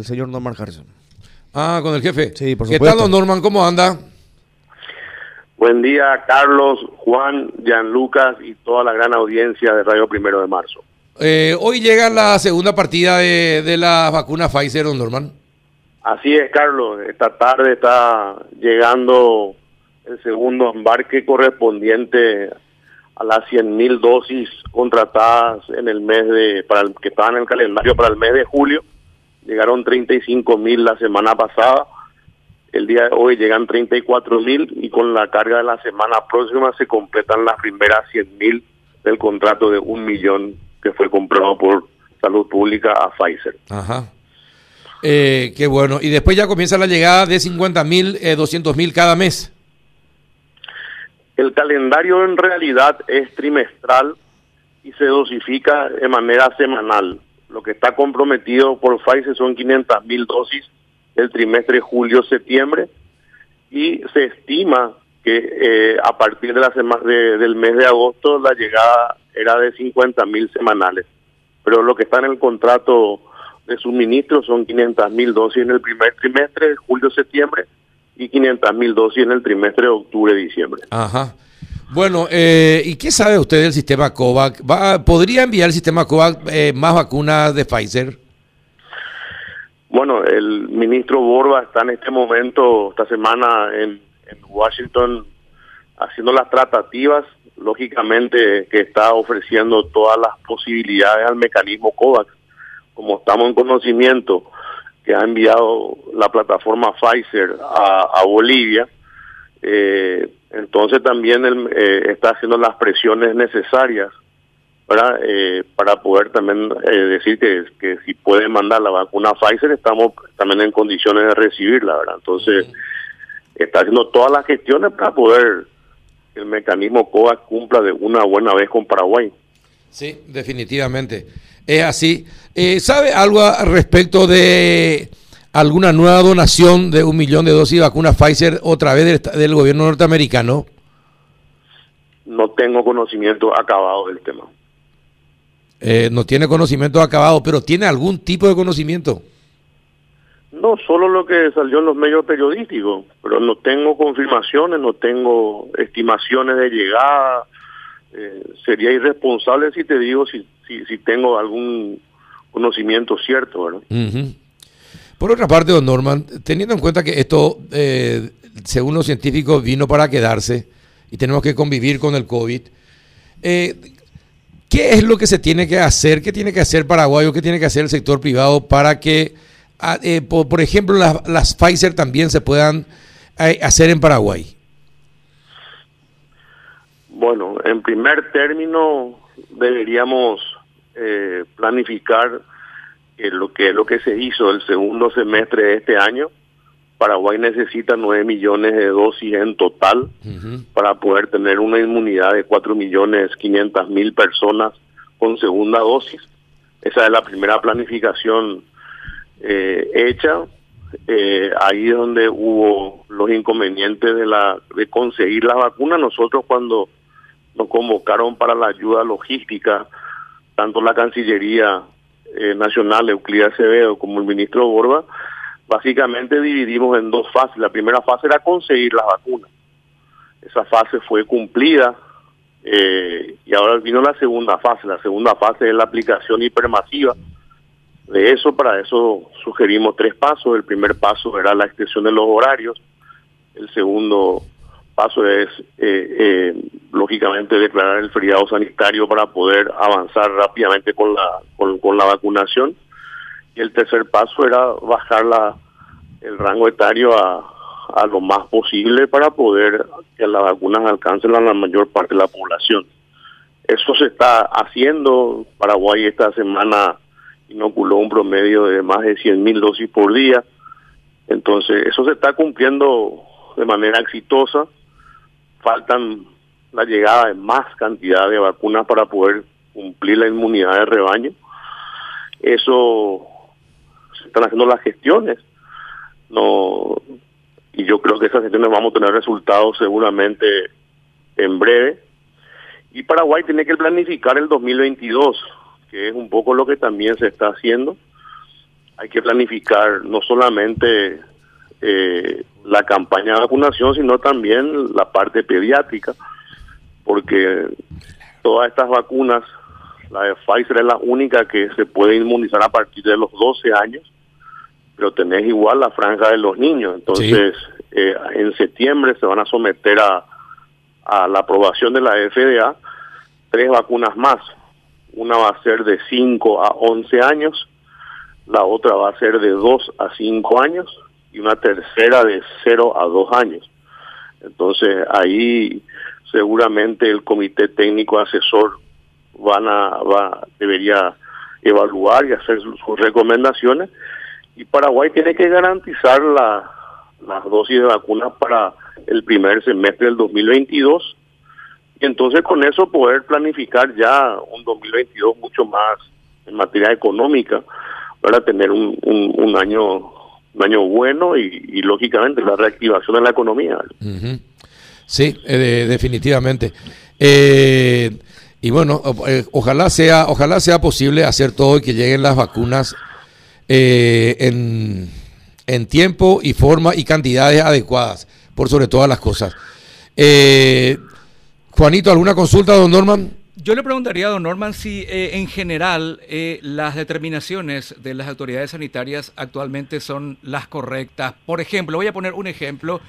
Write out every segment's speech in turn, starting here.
el señor Norman Harrison. Ah, con el jefe. Sí, por ¿Qué supuesto. tal, don Norman? ¿Cómo anda? Buen día, Carlos, Juan, Gianlucas y toda la gran audiencia de Radio Primero de Marzo. Eh, hoy llega la segunda partida de, de la vacuna Pfizer, don Norman. Así es, Carlos. Esta tarde está llegando el segundo embarque correspondiente a las 100.000 dosis contratadas en el mes de, para el, que estaban en el calendario para el mes de julio. Llegaron 35.000 la semana pasada. El día de hoy llegan 34.000 y con la carga de la semana próxima se completan las primeras 100.000 del contrato de un millón que fue comprado por Salud Pública a Pfizer. Ajá. Eh, qué bueno. Y después ya comienza la llegada de 50 mil, eh, 200 mil cada mes. El calendario en realidad es trimestral y se dosifica de manera semanal. Lo que está comprometido por Pfizer son 500 mil dosis del trimestre julio-septiembre y se estima que eh, a partir de la sema- de- del mes de agosto la llegada era de 50 mil semanales. Pero lo que está en el contrato de suministro son 500 mil dosis en el primer trimestre, julio-septiembre, y 500 mil dosis en el trimestre de octubre-diciembre. Ajá. Bueno, eh, ¿y qué sabe usted del sistema COVAX? ¿Va, ¿Podría enviar el sistema COVAX eh, más vacunas de Pfizer? Bueno, el ministro Borba está en este momento, esta semana en, en Washington, haciendo las tratativas, lógicamente que está ofreciendo todas las posibilidades al mecanismo COVAX. Como estamos en conocimiento que ha enviado la plataforma Pfizer a, a Bolivia, eh, entonces también él eh, está haciendo las presiones necesarias ¿verdad? Eh, para poder también eh, decir que, que si pueden mandar la vacuna Pfizer, estamos también en condiciones de recibirla, ¿verdad? Entonces, está haciendo todas las gestiones para poder que el mecanismo COVAX cumpla de una buena vez con Paraguay. Sí, definitivamente. Es así. Eh, ¿Sabe algo al respecto de alguna nueva donación de un millón de dosis de vacuna Pfizer otra vez del, gobierno norteamericano? No tengo conocimiento acabado del tema. Eh, no tiene conocimiento acabado, pero tiene algún tipo de conocimiento. No solo lo que salió en los medios periodísticos, pero no tengo confirmaciones, no tengo estimaciones de llegada. Eh, sería irresponsable si te digo si, si, si tengo algún conocimiento cierto, ¿verdad? Ujú. Por otra parte, don Norman, teniendo en cuenta que esto, eh, según los científicos, vino para quedarse y tenemos que convivir con el COVID, eh, ¿qué es lo que se tiene que hacer? ¿Qué tiene que hacer Paraguay o qué tiene que hacer el sector privado para que, ah, eh, por, por ejemplo, las, las Pfizer también se puedan eh, hacer en Paraguay? Bueno, en primer término deberíamos eh, planificar que lo que lo que se hizo el segundo semestre de este año. Paraguay necesita 9 millones de dosis en total para poder tener una inmunidad de 4 millones 500 mil personas con segunda dosis. Esa es la primera planificación eh, hecha. Eh, ahí es donde hubo los inconvenientes de la de conseguir la vacuna. Nosotros cuando nos convocaron para la ayuda logística, tanto la Cancillería eh, Nacional, Euclid Acevedo, como el ministro Borba, básicamente dividimos en dos fases. La primera fase era conseguir las vacunas. Esa fase fue cumplida eh, y ahora vino la segunda fase. La segunda fase es la aplicación hipermasiva. De eso, para eso sugerimos tres pasos. El primer paso era la extensión de los horarios. El segundo paso es, eh, eh, lógicamente, declarar el feriado sanitario para poder avanzar rápidamente con la, con, la vacunación. Y el tercer paso era bajar la, el rango etario a, a lo más posible para poder que las vacunas alcancen a la mayor parte de la población. Eso se está haciendo. Paraguay esta semana inoculó un promedio de más de 100 mil dosis por día. Entonces, eso se está cumpliendo de manera exitosa. Faltan la llegada de más cantidad de vacunas para poder cumplir la inmunidad de rebaño. Eso se están haciendo las gestiones. No y yo creo que esas gestiones vamos a tener resultados seguramente en breve. Y Paraguay tiene que planificar el 2022, que es un poco lo que también se está haciendo. hay que planificar no solamente eh, la campaña de vacunación, sino también la parte pediátrica, porque todas estas vacunas, la de Pfizer es la única que se puede inmunizar a partir de los 12 años, pero tenés igual la franja de los niños. Entonces, eh, en septiembre se van a someter a, a la aprobación de la FDA tres vacunas más. Una va a ser de 5 a 11 años, la otra va a ser de 2 a 5 años una tercera de 0 a 2 años. Entonces ahí seguramente el comité técnico asesor van a va, debería evaluar y hacer sus, recomendaciones. Y Paraguay tiene que garantizar la, las dosis de vacunas para el primer semestre del 2022 y entonces con eso poder planificar ya un 2022 mucho más en materia económica para tener un, un, año un año bueno y, lógicamente la reactivación de la economía. Sí, eh, definitivamente. Eh, y bueno, eh, ojalá sea ojalá sea posible hacer todo y que lleguen las vacunas en, en tiempo y forma y cantidades adecuadas, por sobre todas las cosas. Juanito, ¿alguna consulta, don Norman? Yo le preguntaría a don Norman si eh, en general eh, las determinaciones de las autoridades sanitarias actualmente son las correctas. Por ejemplo, voy a poner un ejemplo,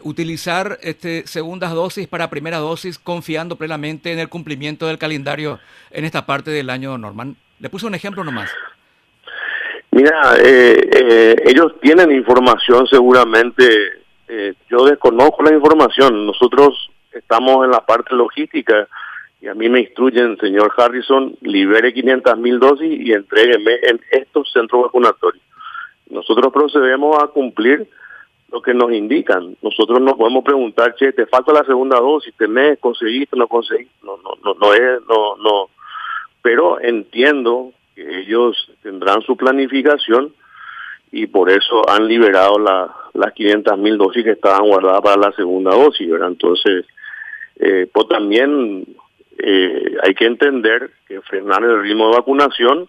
utilizar este, segundas dosis para primera dosis confiando plenamente en el cumplimiento del calendario en esta parte del año, Norman. Le puse un ejemplo nomás. Mira, eh, ellos tienen información seguramente. yo desconozco la información. Nosotros estamos en la parte logística y a mí me instruyen, señor Harrison, libere 500 mil dosis y entrégueme en estos centros vacunatorios. Nosotros procedemos a cumplir lo que nos indican. Nosotros no podemos preguntar, che, te falta la segunda dosis, tenés, conseguiste, no conseguiste. No, no, no, no es, no, no. Pero entiendo que ellos tendrán su planificación y por eso han liberado la, las 500 mil dosis que estaban guardadas para la segunda dosis, ¿verdad? Entonces, eh, pues también eh, hay que entender que frenar el ritmo de vacunación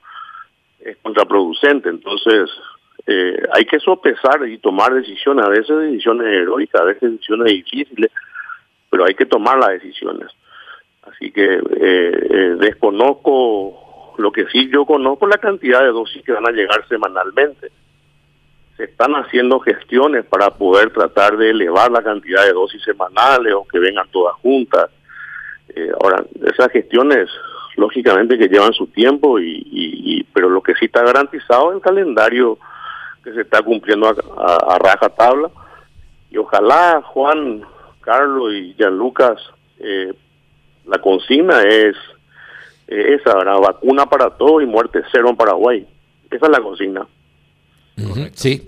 es contraproducente. Entonces, eh, hay que sopesar y tomar decisiones, a veces decisiones heroicas, a veces decisiones difíciles, pero hay que tomar las decisiones. Así que eh, eh, desconozco, lo que sí yo conozco la cantidad de dosis que van a llegar semanalmente se están haciendo gestiones para poder tratar de elevar la cantidad de dosis semanales o que vengan todas juntas. Eh, ahora, esas gestiones, lógicamente que llevan su tiempo, y, pero lo que sí está garantizado es el calendario que se está cumpliendo a, raja tabla. Y ojalá Juan, Carlos y Gianlucas, eh, la consigna es esa, vacuna para todo y muerte cero en Paraguay. Esa es la consigna. Sí,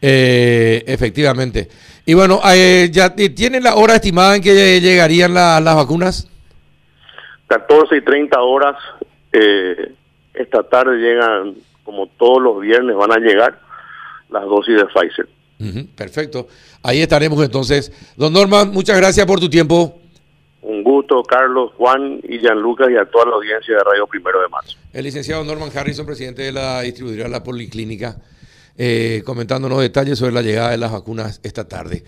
eh, efectivamente. Y bueno, eh, ¿ya tienen la hora estimada en que llegarían las vacunas? 14 y 30 horas. Eh, esta tarde llegan, como todos los viernes, van a llegar las dosis de Pfizer. perfecto. Ahí estaremos entonces. Don Norman, muchas gracias por tu tiempo. Un gusto, Carlos, Juan y Gianluca y a toda la audiencia de Radio Primero de Marzo. El licenciado Norman Harrison, presidente de la distribuidora de la Policlínica eh, comentándonos detalles sobre la llegada de las vacunas esta tarde.